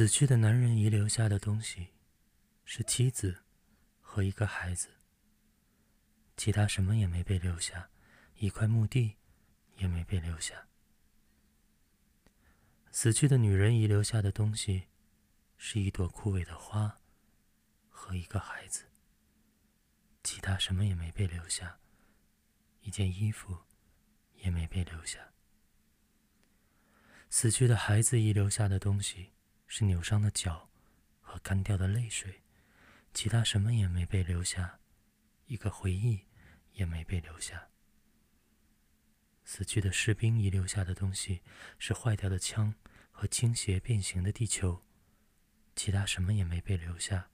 死去的男人遗留下的东西，是妻子和一个孩子。其他什么也没被留下，一块墓地也没被留下。死去的女人遗留下的东西，是一朵枯萎的花和一个孩子。其他什么也没被留下，一件衣服也没被留下。死去的孩子遗留下的东西。是扭伤的脚和干掉的泪水，其他什么也没被留下，一个回忆也没被留下。死去的士兵遗留下的东西是坏掉的枪和倾斜变形的地球，其他什么也没被留下，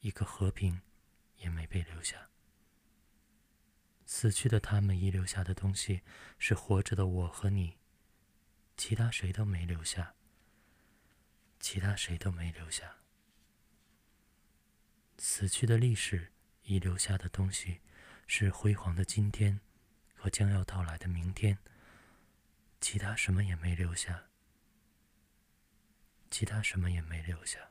一个和平也没被留下。死去的他们遗留下的东西是活着的我和你，其他谁都没留下。其他谁都没留下。死去的历史遗留下的东西，是辉煌的今天和将要到来的明天。其他什么也没留下。其他什么也没留下。